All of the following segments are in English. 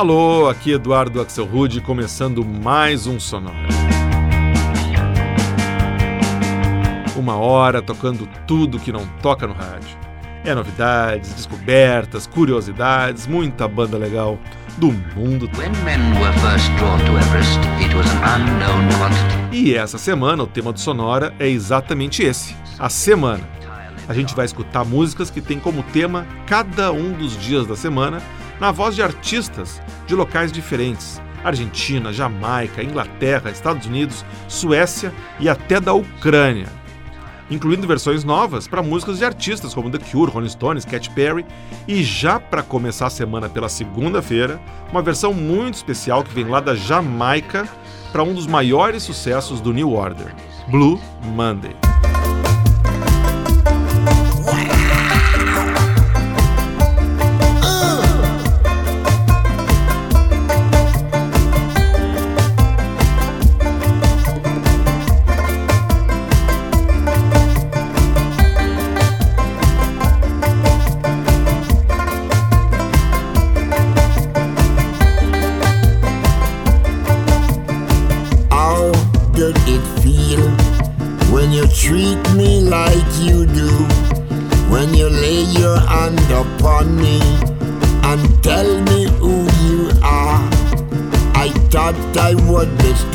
Alô, aqui Eduardo Axel Rude, começando mais um Sonora. Uma hora tocando tudo que não toca no rádio. É novidades, descobertas, curiosidades, muita banda legal do mundo todo. E essa semana o tema do Sonora é exatamente esse: a semana. A gente vai escutar músicas que têm como tema cada um dos dias da semana na voz de artistas de locais diferentes. Argentina, Jamaica, Inglaterra, Estados Unidos, Suécia e até da Ucrânia. Incluindo versões novas para músicas de artistas como The Cure, Rolling Stones, Katy Perry e já para começar a semana pela segunda-feira, uma versão muito especial que vem lá da Jamaica para um dos maiores sucessos do New Order, Blue Monday.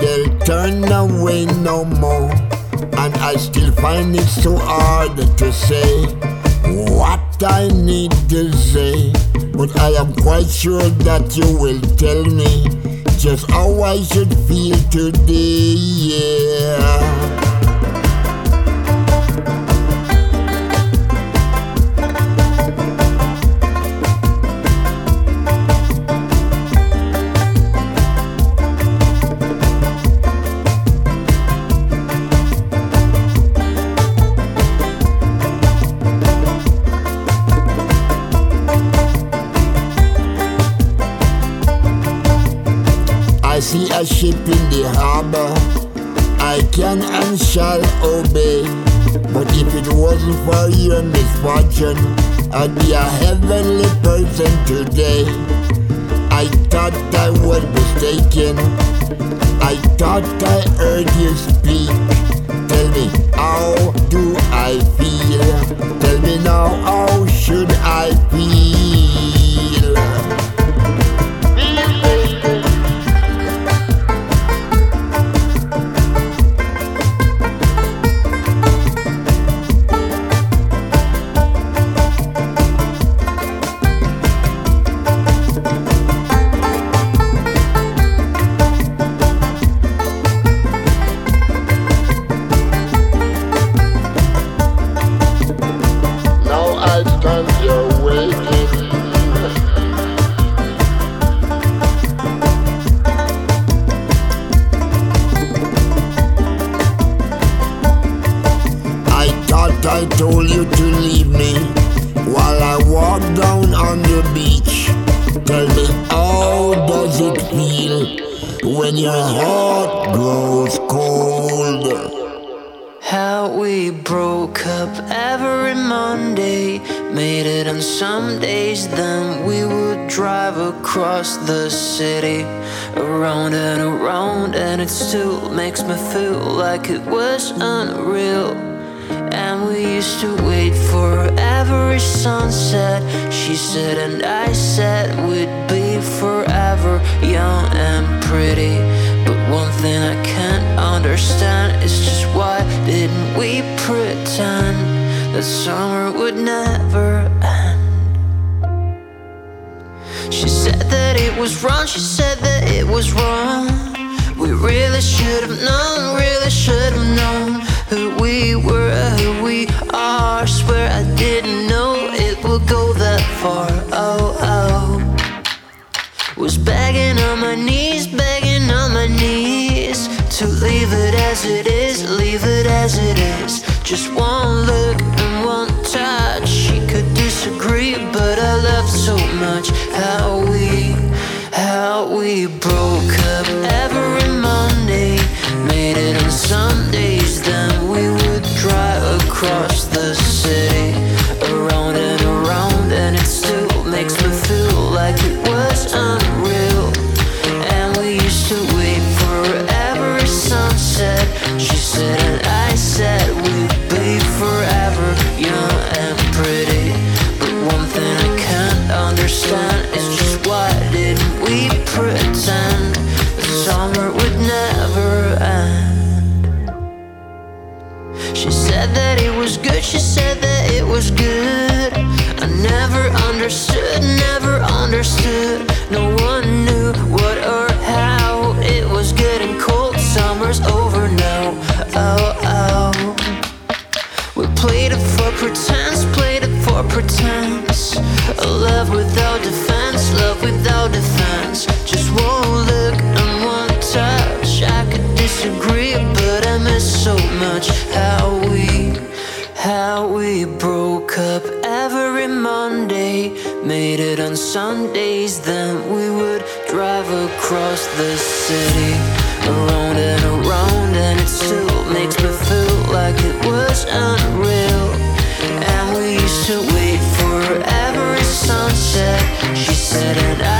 They'll turn away no more, and I still find it so hard to say what I need to say. But I am quite sure that you will tell me just how I should feel today. Yeah. Shall obey. But if it wasn't for your misfortune, I'd be a heavenly person today. I thought I was mistaken. I thought I heard you speak. Tell me, how do I feel? Tell me now, how should I feel? much how we, how we broke. Sundays then we would drive across the city. Around and around and it still makes me feel like it was unreal. And we used to wait for every sunset. She said and I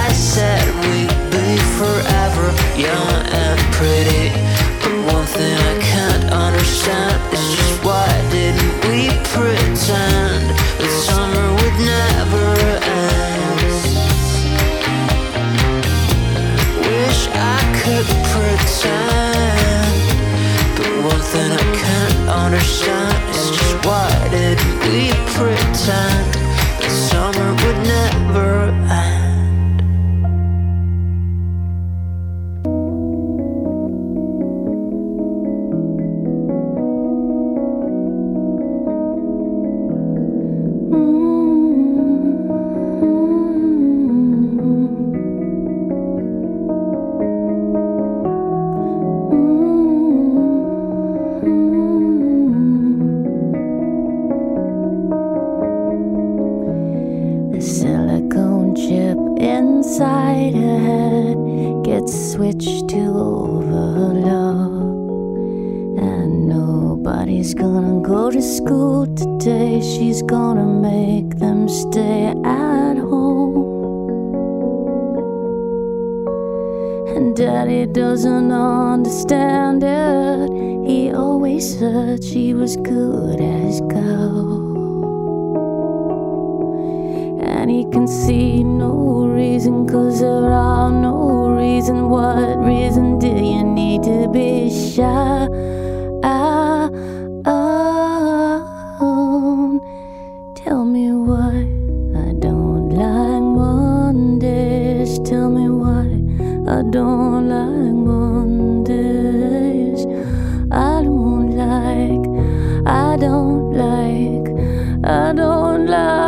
own love.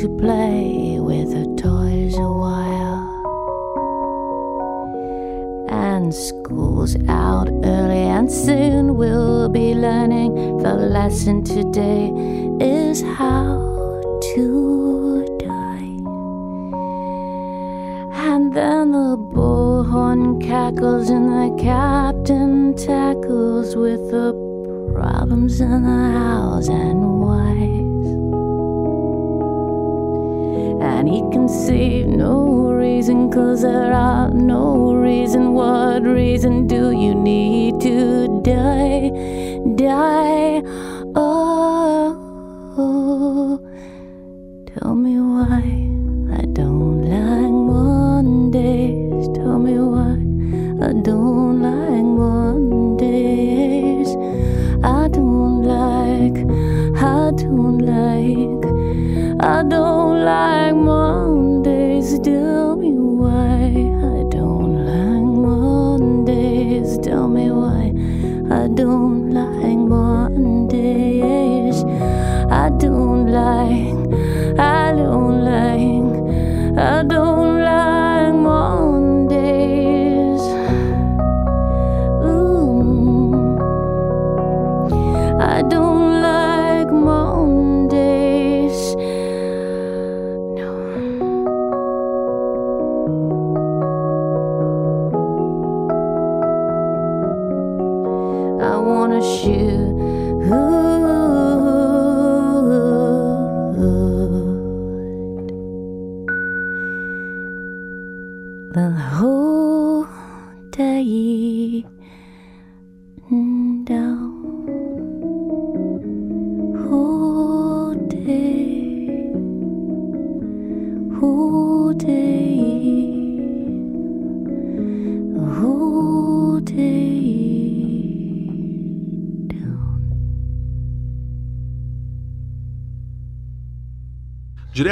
to play with her toys a while. And school's out early, and soon we'll be learning. The lesson today is how to die. And then the bullhorn cackles, and the captain tackles with the problems in the house and And he can see no reason, cause there are no reason. What reason do you need to die? Die. doom.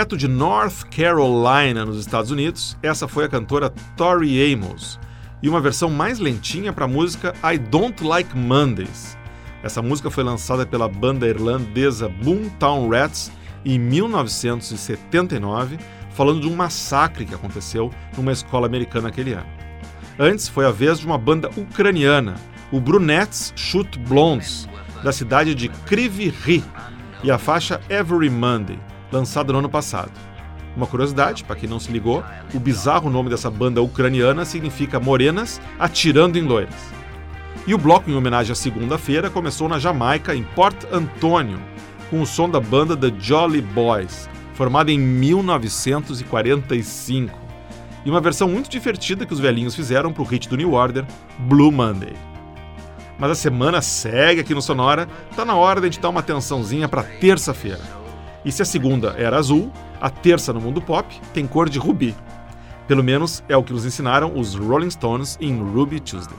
Direto de North Carolina, nos Estados Unidos, essa foi a cantora Tori Amos, e uma versão mais lentinha para a música I Don't Like Mondays. Essa música foi lançada pela banda irlandesa Boomtown Rats em 1979, falando de um massacre que aconteceu numa escola americana aquele ano. Antes foi a vez de uma banda ucraniana, o Brunettes Shoot Blondes, da cidade de Kryvyi Rih, e a faixa Every Monday, lançada no ano passado. Uma curiosidade, para quem não se ligou, o bizarro nome dessa banda ucraniana significa Morenas atirando em loiras. E o bloco em homenagem à segunda-feira começou na Jamaica, em Port Antonio, com o som da banda The Jolly Boys, formada em 1945, e uma versão muito divertida que os velhinhos fizeram para o hit do New Order, Blue Monday. Mas a semana segue aqui no Sonora, tá na hora de dar uma atençãozinha para terça-feira. E se a segunda era azul, a terça no mundo pop tem cor de rubi. Pelo menos é o que nos ensinaram os Rolling Stones em Ruby Tuesday.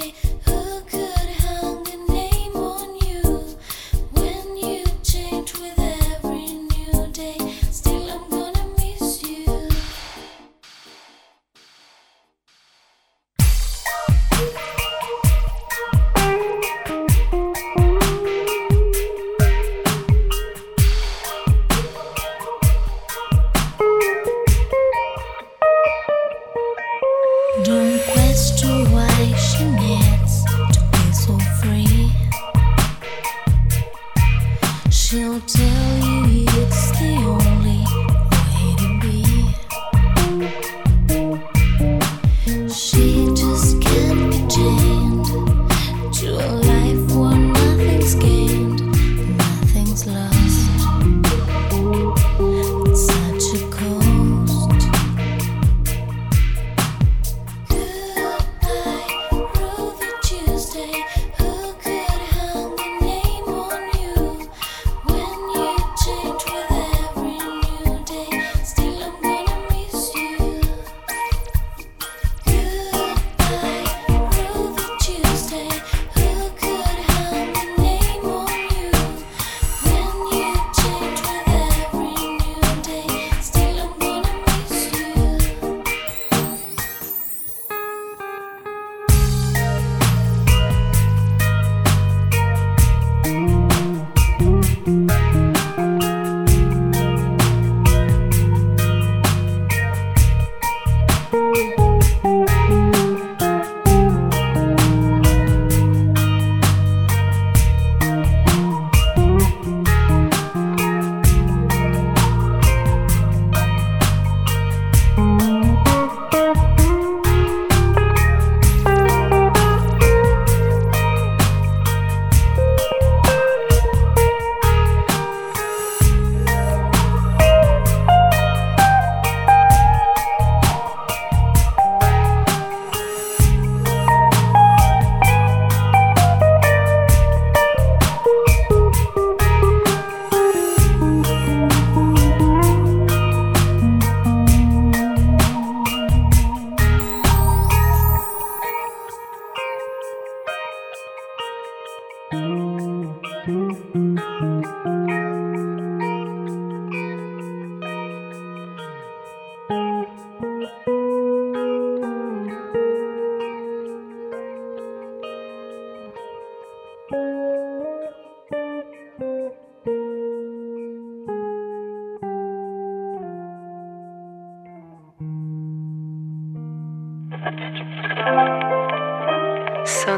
say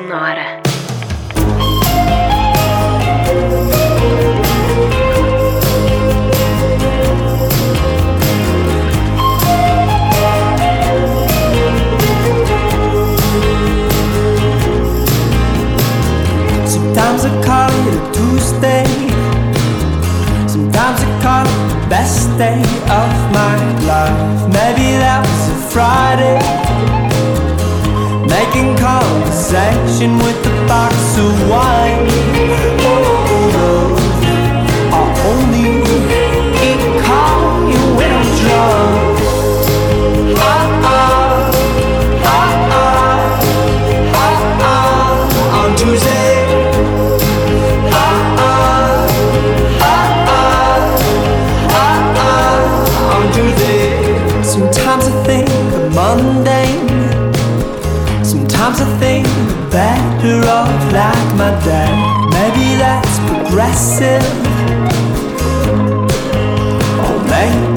Sonora. Sometimes I call it a Tuesday. Sometimes I call it the best day of my life. Maybe that was a Friday. Conversation with a box of wine.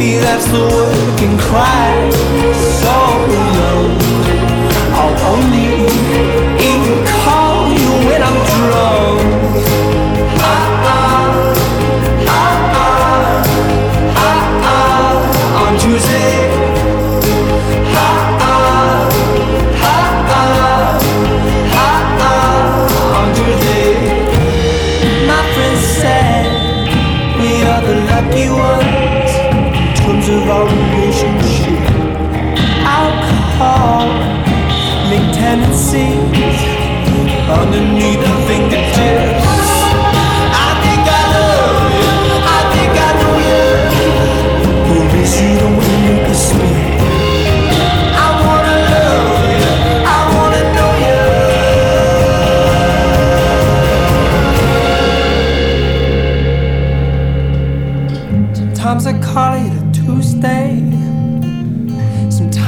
Maybe that's the working class. So long. I'll only even call you when I'm drunk. On Tuesday. Ah, ah, ah, on Tuesday. My friend said we are the lucky ones terms of our relationship. Alcohol, make tendencies underneath the fingertips.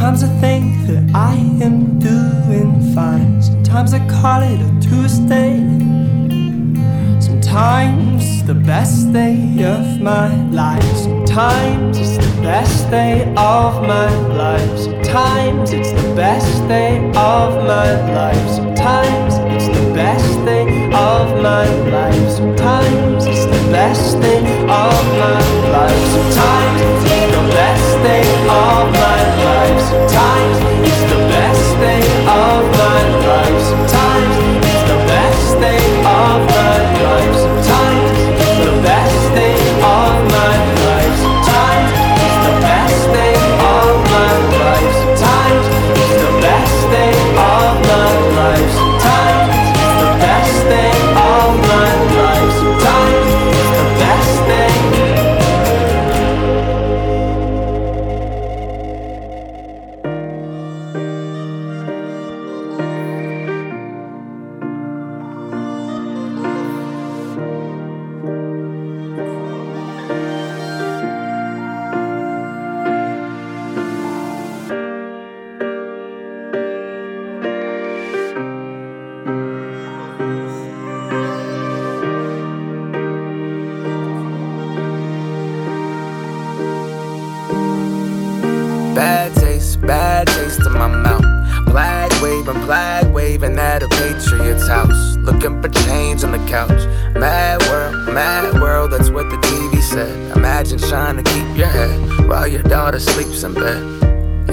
Sometimes I think that I am doing fine. Sometimes I call it a Tuesday. Sometimes it's the best day of my life. Sometimes it's the best day of my life. Sometimes it's the best day of my life. Sometimes it's the best day of my life. Sometimes it's the best day of my life. Sometimes Time is the best thing of life.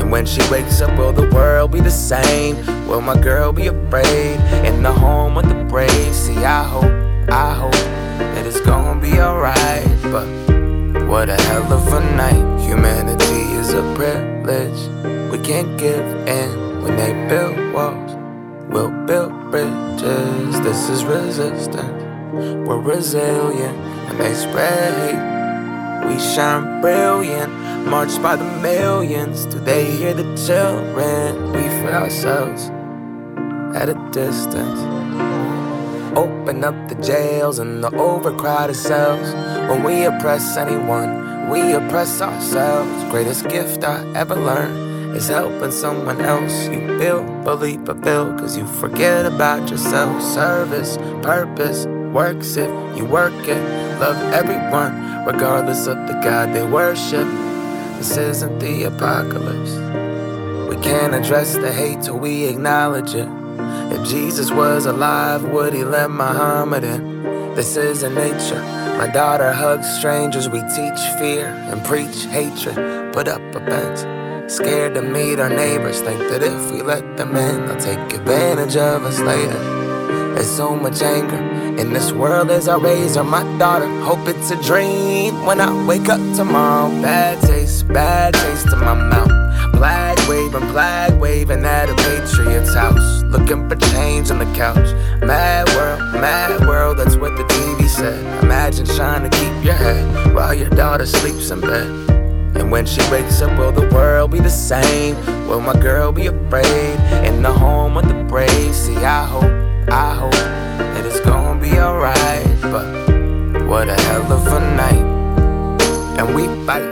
And when she wakes up, will the world be the same? Will my girl be afraid? In the home with the brave. See, I hope, I hope that it's gonna be alright. But what a hell of a night. Humanity is a privilege. We can't give in when they build walls. We'll build bridges. This is resistance. We're resilient when they spread hate. We shine brilliant, marched by the millions. Do they hear the children? We for ourselves at a distance. Open up the jails and the overcrowded cells. When we oppress anyone, we oppress ourselves. Greatest gift I ever learned is helping someone else. You feel, believe, fulfill, cause you forget about yourself. Service, purpose, works if you work it. Love everyone, regardless of the God they worship. This isn't the apocalypse. We can't address the hate till we acknowledge it. If Jesus was alive, would he let Muhammad in? This is a nature. My daughter hugs strangers. We teach fear and preach hatred. Put up a fence. Scared to meet our neighbors. Think that if we let them in, they'll take advantage of us later. There's so much anger in this world as I raise her. My daughter, hope it's a dream when I wake up tomorrow. Bad taste, bad taste in my mouth. Flag waving, flag waving at a patriot's house. Looking for change on the couch. Mad world, mad world, that's what the TV said. Imagine trying to keep your head while your daughter sleeps in bed. And when she wakes up, will the world be the same? Will my girl be afraid in the home of the brave? See, I hope, I hope that it's gonna be alright. But what a hell of a night. And we fight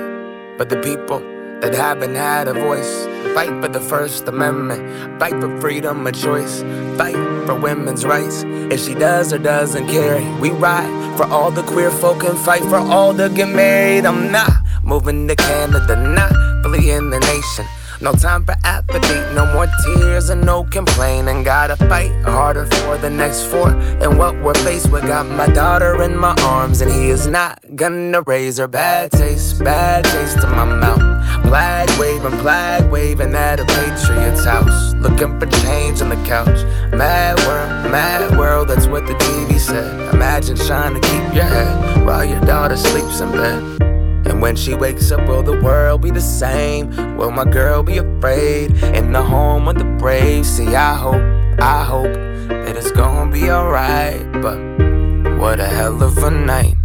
for the people that haven't had a voice. Fight for the First Amendment. Fight for freedom of choice. Fight for women's rights. If she does or doesn't care, we ride for all the queer folk and fight for all to get married. I'm not moving to Canada, not fleeing the nation. No time for apathy, no more tears and no complaining. Gotta fight harder for the next four. And what we're faced with, got my daughter in my arms, and he is not gonna raise her bad taste, bad taste in my mouth. Flag waving, flag waving at a patriot's house. Looking for change on the couch. Mad world, mad world, that's what the TV said. Imagine trying to keep your head while your daughter sleeps in bed. And when she wakes up, will the world be the same? Will my girl be afraid in the home of the brave? See, I hope, I hope that it's gonna be alright. But what a hell of a night.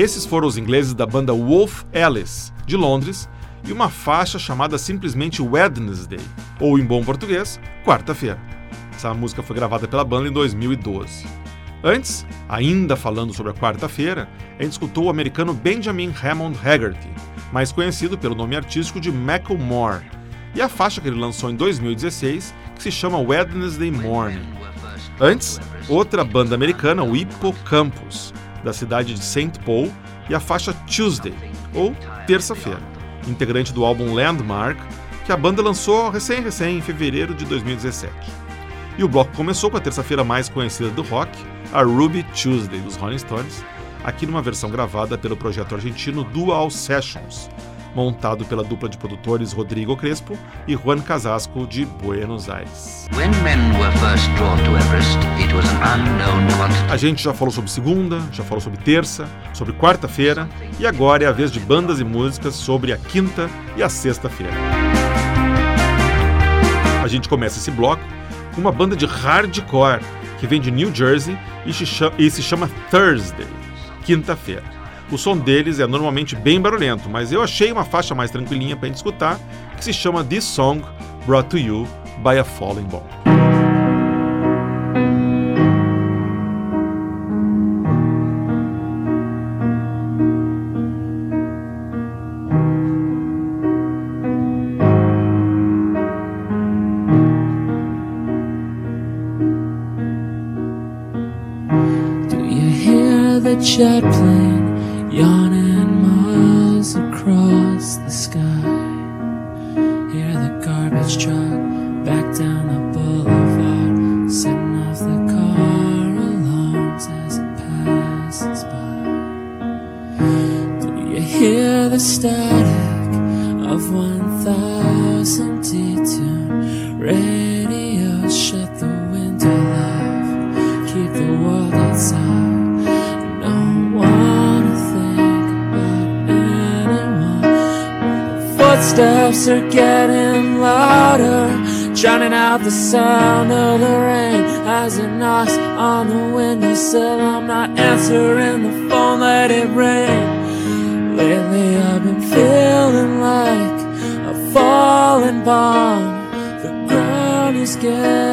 Esses foram os ingleses da banda Wolf Alice, de Londres, e uma faixa chamada simplesmente Wednesday, ou em bom português, Quarta-feira. Essa música foi gravada pela banda em 2012. Antes, ainda falando sobre a quarta-feira, a gente escutou o americano Benjamin Hammond Haggerty, mais conhecido pelo nome artístico de Macklemore, e a faixa que ele lançou em 2016, que se chama Wednesday Morning. Antes, outra banda americana, o Hippocampus, da cidade de St. Paul, e a faixa Tuesday, ou Terça-feira, integrante do álbum Landmark, que a banda lançou recém-recém em fevereiro de 2017. E o bloco começou com a terça-feira mais conhecida do rock, a Ruby Tuesday dos Rolling Stones, aqui numa versão gravada pelo projeto argentino Dual Sessions, montado pela dupla de produtores Rodrigo Crespo e Juan Casasco de Buenos Aires. A gente já falou sobre segunda, já falou sobre terça, sobre quarta-feira e agora é a vez de bandas e músicas sobre a quinta e a sexta-feira. A gente começa esse bloco com uma banda de hardcore que vem de New Jersey e se chama Thursday, quinta-feira. O som deles é normalmente bem barulhento, mas eu achei uma faixa mais tranquilinha para gente escutar, que se chama This Song Brought to You by a Falling Bomb. jet plane drowning out the sound of the rain as it knocks on the windowsill. I'm not answering the phone, let it ring. Lately, I've been feeling like a falling bomb. The ground is getting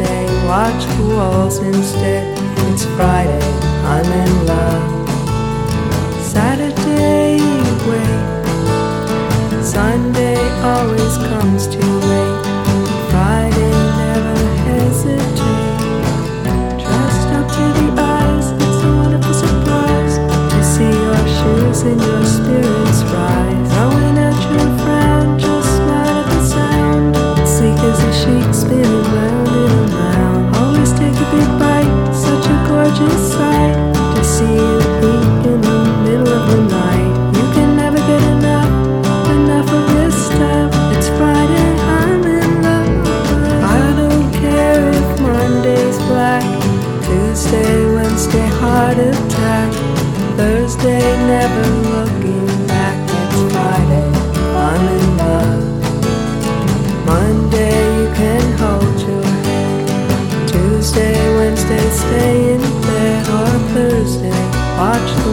say, watch the walls instead. It's Friday, I'm in love. Saturday, wait. Sunday always comes too late. Friday, never hesitate. Dressed up to the eyes, it's a wonderful surprise to see your shoes in your watch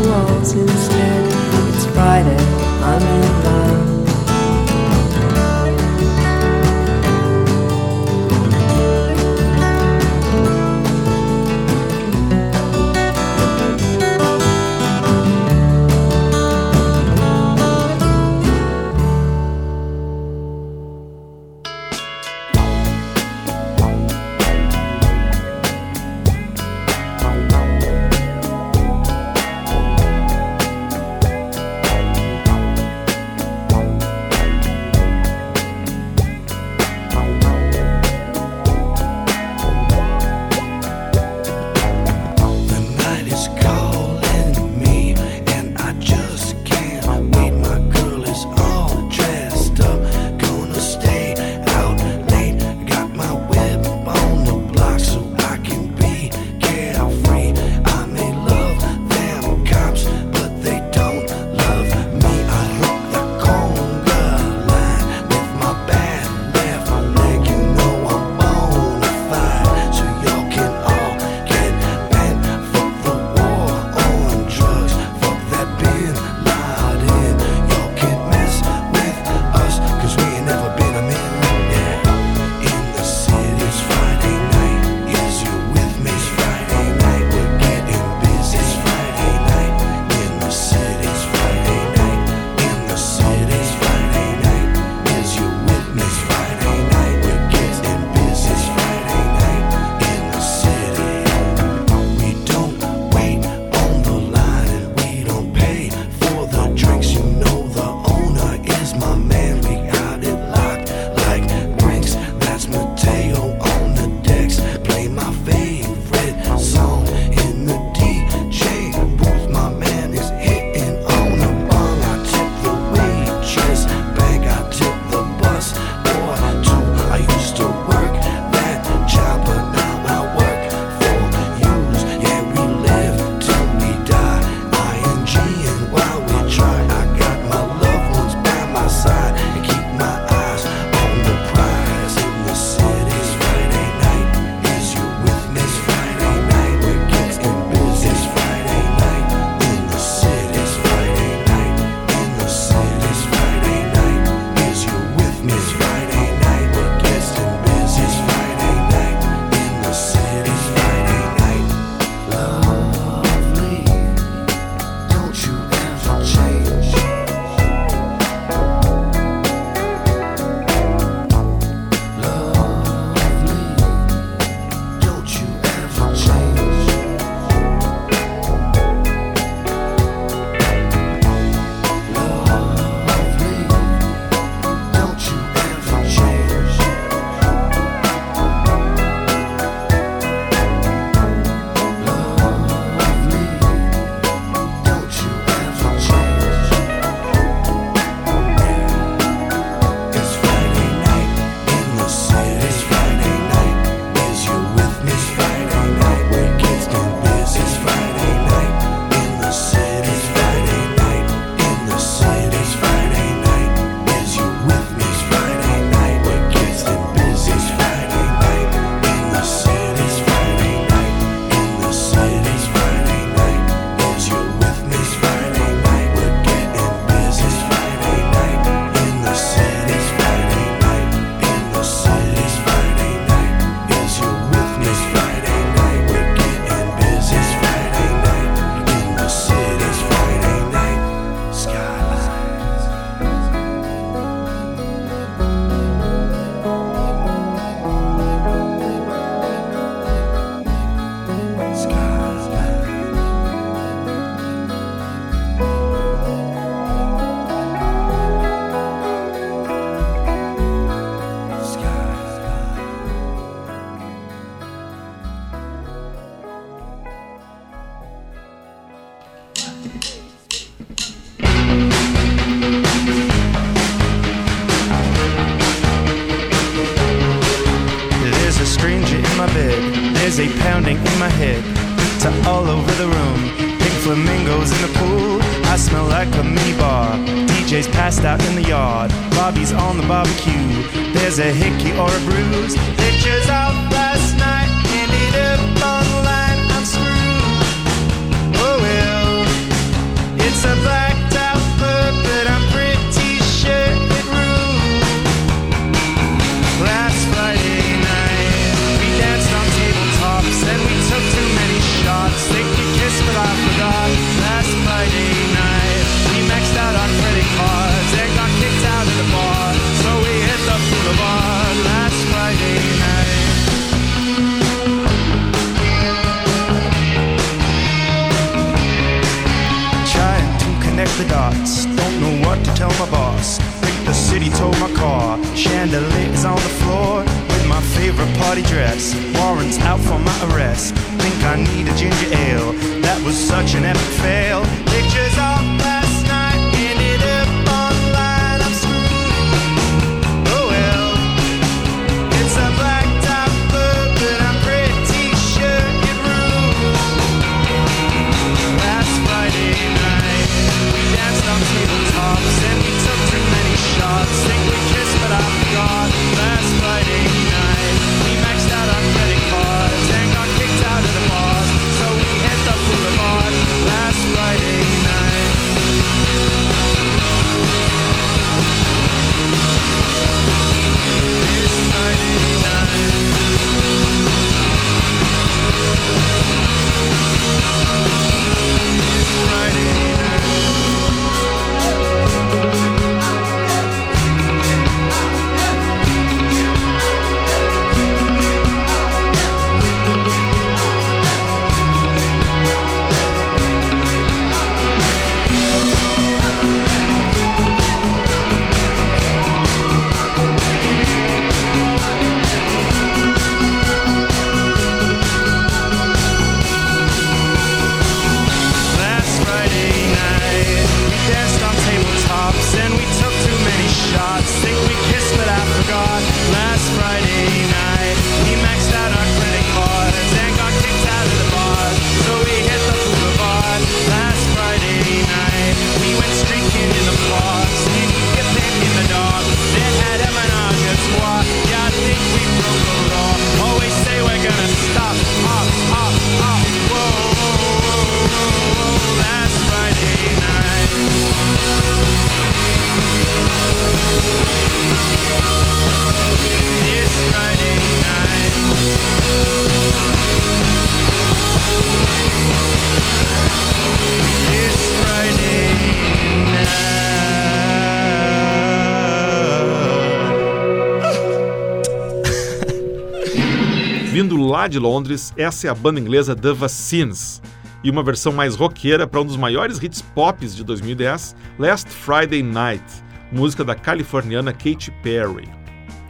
de Londres, essa é a banda inglesa The Vaccines, e uma versão mais roqueira para um dos maiores hits pop de 2010, Last Friday Night, música da californiana Katy Perry.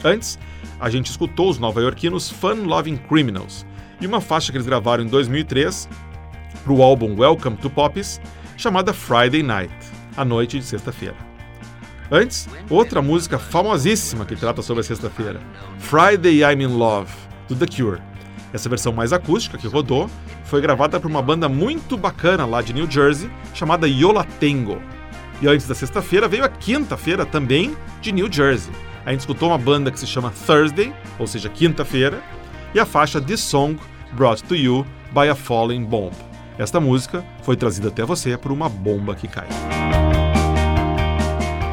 Antes, a gente escutou os nova-iorquinos Fun Loving Criminals e uma faixa que eles gravaram em 2003 para o álbum Welcome to Poppies, chamada Friday Night, a noite de sexta-feira. Antes, outra música famosíssima que trata sobre a sexta-feira, Friday I'm in Love, do The Cure. Essa versão mais acústica que rodou foi gravada por uma banda muito bacana lá de New Jersey chamada Yola Tango. E antes da sexta-feira veio a quinta-feira também de New Jersey. A gente escutou uma banda que se chama Thursday, ou seja, quinta-feira, e a faixa This Song Brought to You by a Falling Bomb. Esta música foi trazida até você por uma bomba que cai.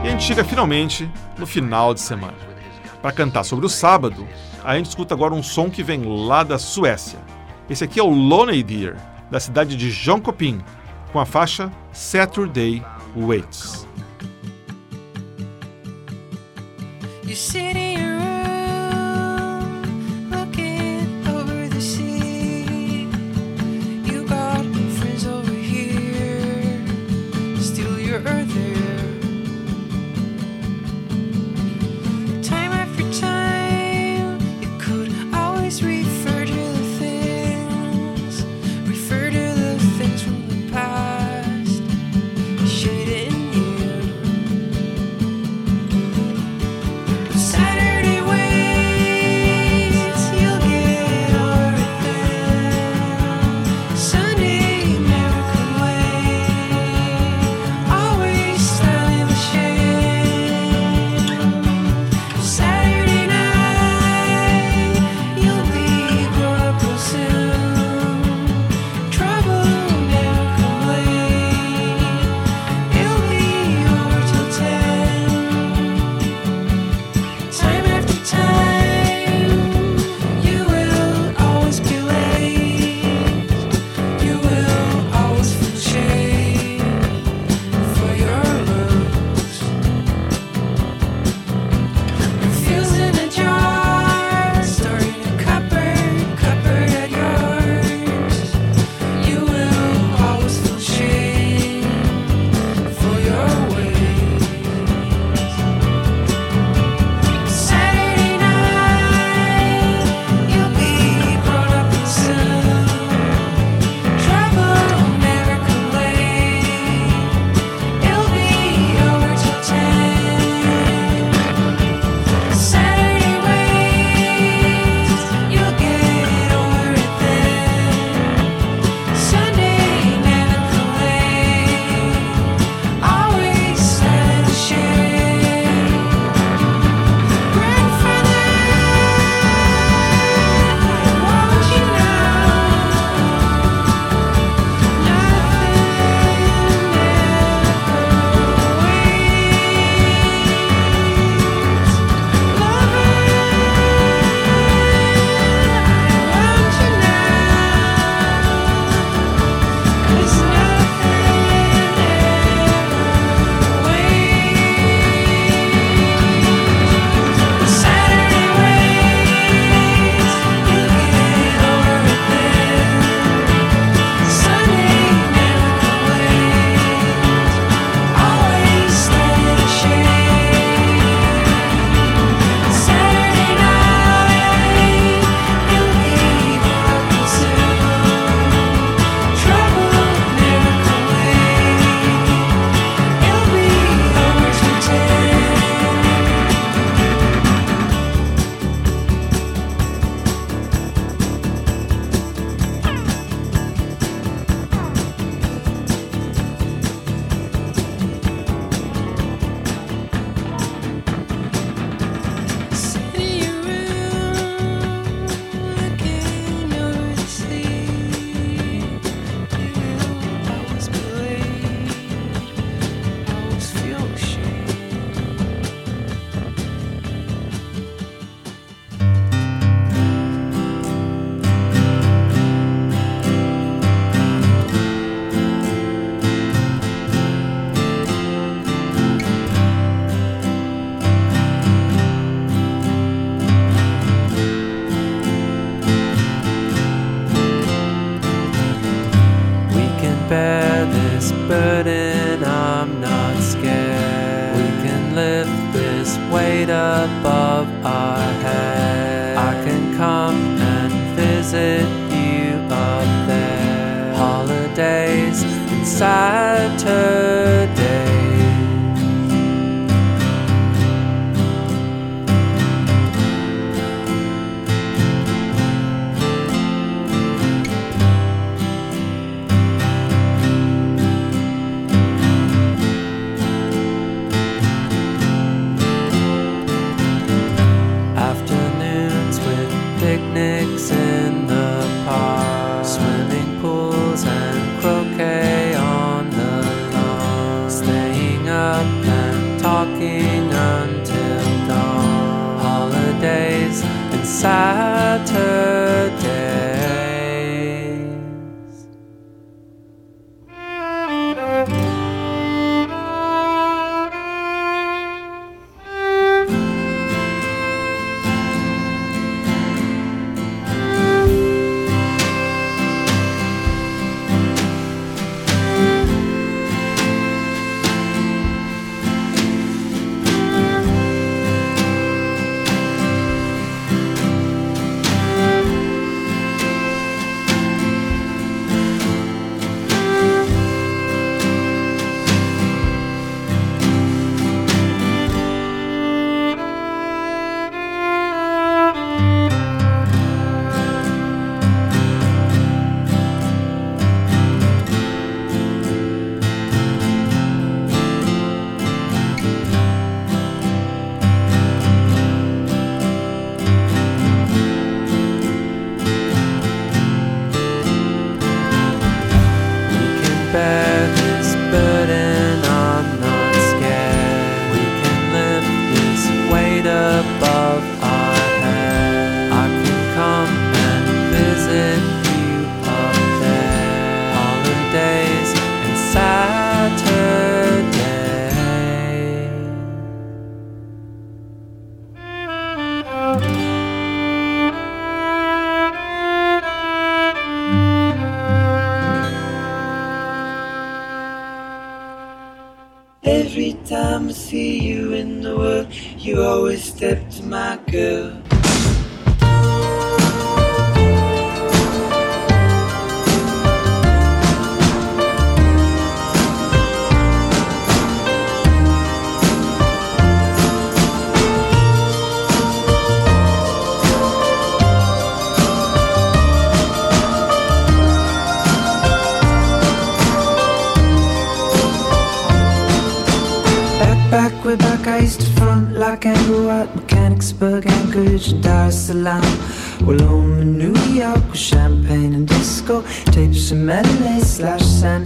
E a gente chega finalmente no final de semana. Para cantar sobre o sábado, a gente escuta agora um som que vem lá da Suécia. Esse aqui é o Lonely Deer, da cidade de Jönköping, com a faixa Saturday Waits.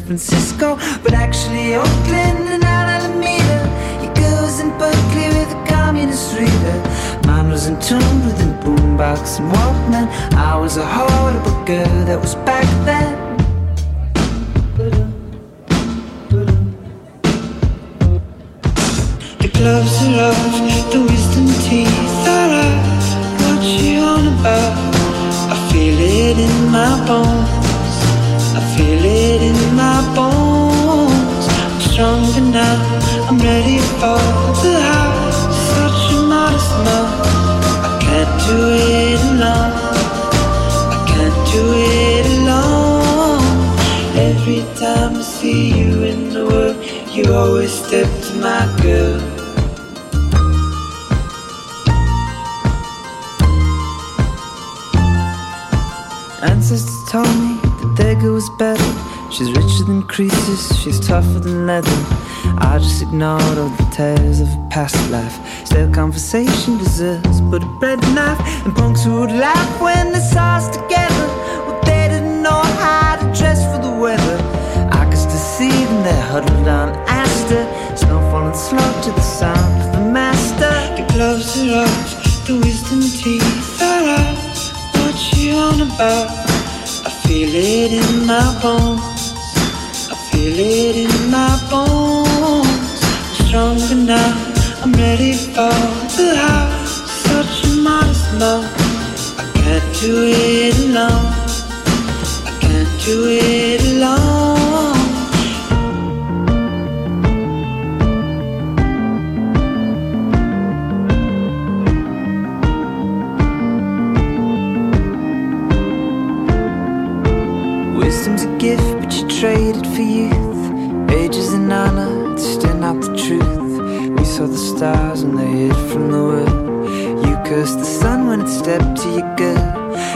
Francisco, but actually Oakland and Alameda. Your girls in Berkeley with a communist reader. Mine was in tune with a boombox and Walkman. I was a horrible girl that was back then. The gloves are off, the wisdom teeth are out. What you on about? I feel it in my bones. Ready for the house. Such a modest mouth. I can't do it alone. I can't do it alone. Every time I see you in the world, you always step to my girl. Ancestors told me that their girl was better. She's richer than Croesus, she's tougher than leather. I just ignored all the tales of a past life. Still, conversation deserves but a bread knife. And punks who would laugh when they saw us together. Well, they didn't know how to dress for the weather. I could still see them there huddled on Astor. Snow falling slow to the sound of the master. The gloves are off, the wisdom teeth are out. What you on about? I feel it in my bones. I feel it in my bones strong enough. I'm ready for the house. Such a modest love. I can't do it alone. I can't do it alone. Wisdom's a gift, but you trade it for youth. Stars when they hid from the world. You cursed the sun when it stepped to your good.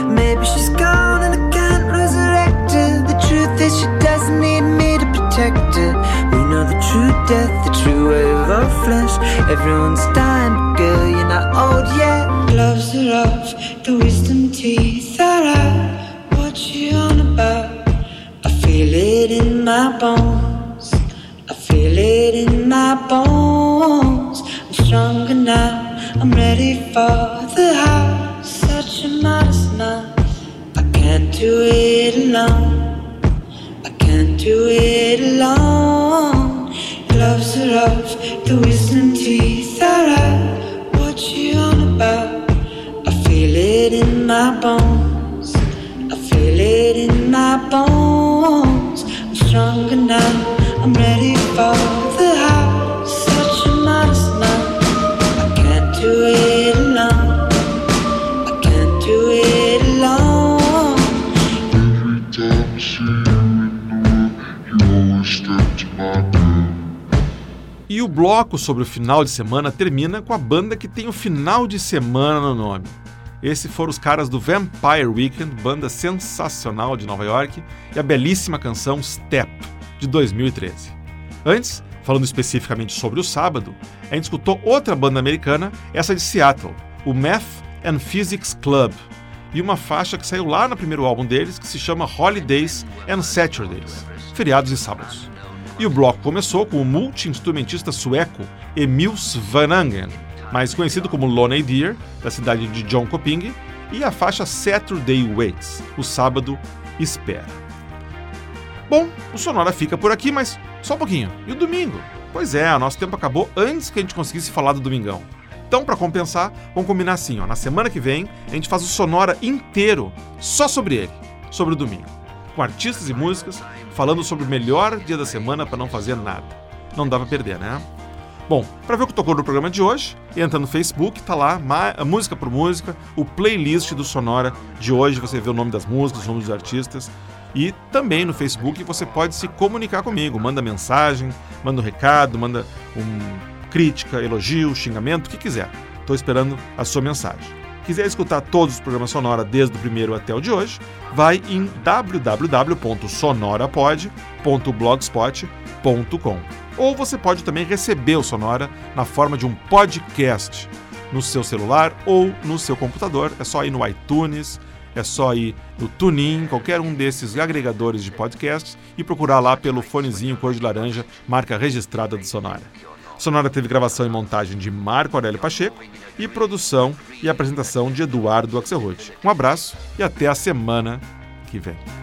Maybe she's gone and I can't resurrect her. The truth is, she doesn't need me to protect her. We know the true death, the true wave of our flesh. Everyone's dying, but girl, you're not old yet. Gloves are off, the wisdom teeth are out. What you on about? I feel it in my bones. I feel it in my bones. For the house. Such a modest man. I can't do it alone. I can't do it alone. Gloves are off, the wisdom teeth are out. What you on about? I feel it in my bones. I feel it in my bones. I'm stronger now. I'm ready for bloco sobre o final de semana termina com a banda que tem o final de semana no nome. Esses foram os caras do Vampire Weekend, banda sensacional de Nova York, e a belíssima canção Step, de 2013. Antes, falando especificamente sobre o sábado, a gente escutou outra banda americana, essa de Seattle, o Math and Physics Club, e uma faixa que saiu lá no primeiro álbum deles, que se chama Holidays and Saturdays, feriados e sábados. E o bloco começou com o multi-instrumentista sueco Emil Svanangen, mais conhecido como Lonely Deer, da cidade de John Coping, e a faixa Saturday Waits, o sábado espera. Bom, o Sonora fica por aqui, mas só um pouquinho. E o domingo? Pois é, nosso tempo acabou antes que a gente conseguisse falar do Domingão. Então, para compensar, vamos combinar assim, ó, na semana que vem a gente faz o Sonora inteiro só sobre ele, sobre o domingo, com artistas e músicas falando sobre o melhor dia da semana para não fazer nada. Não dá para perder, né? Bom, para ver o que tocou no programa de hoje, entra no Facebook, tá lá, música por música, o playlist do Sonora de hoje, você vê o nome das músicas, os nomes dos artistas. E também no Facebook você pode se comunicar comigo, manda mensagem, manda um recado, manda um crítica, elogio, xingamento, o que quiser. Estou esperando a sua mensagem. Quiser escutar todos os programas Sonora desde o primeiro até o de hoje, vai em www.sonorapod.blogspot.com. Ou você pode também receber o Sonora na forma de um podcast no seu celular ou no seu computador. É só ir no iTunes, é só ir no TuneIn, qualquer um desses agregadores de podcasts e procurar lá pelo fonezinho cor de laranja, marca registrada do Sonora. Sonora teve gravação e montagem de Marco Aurélio Pacheco e produção e apresentação de Eduardo Axelrod. Um abraço e até a semana que vem.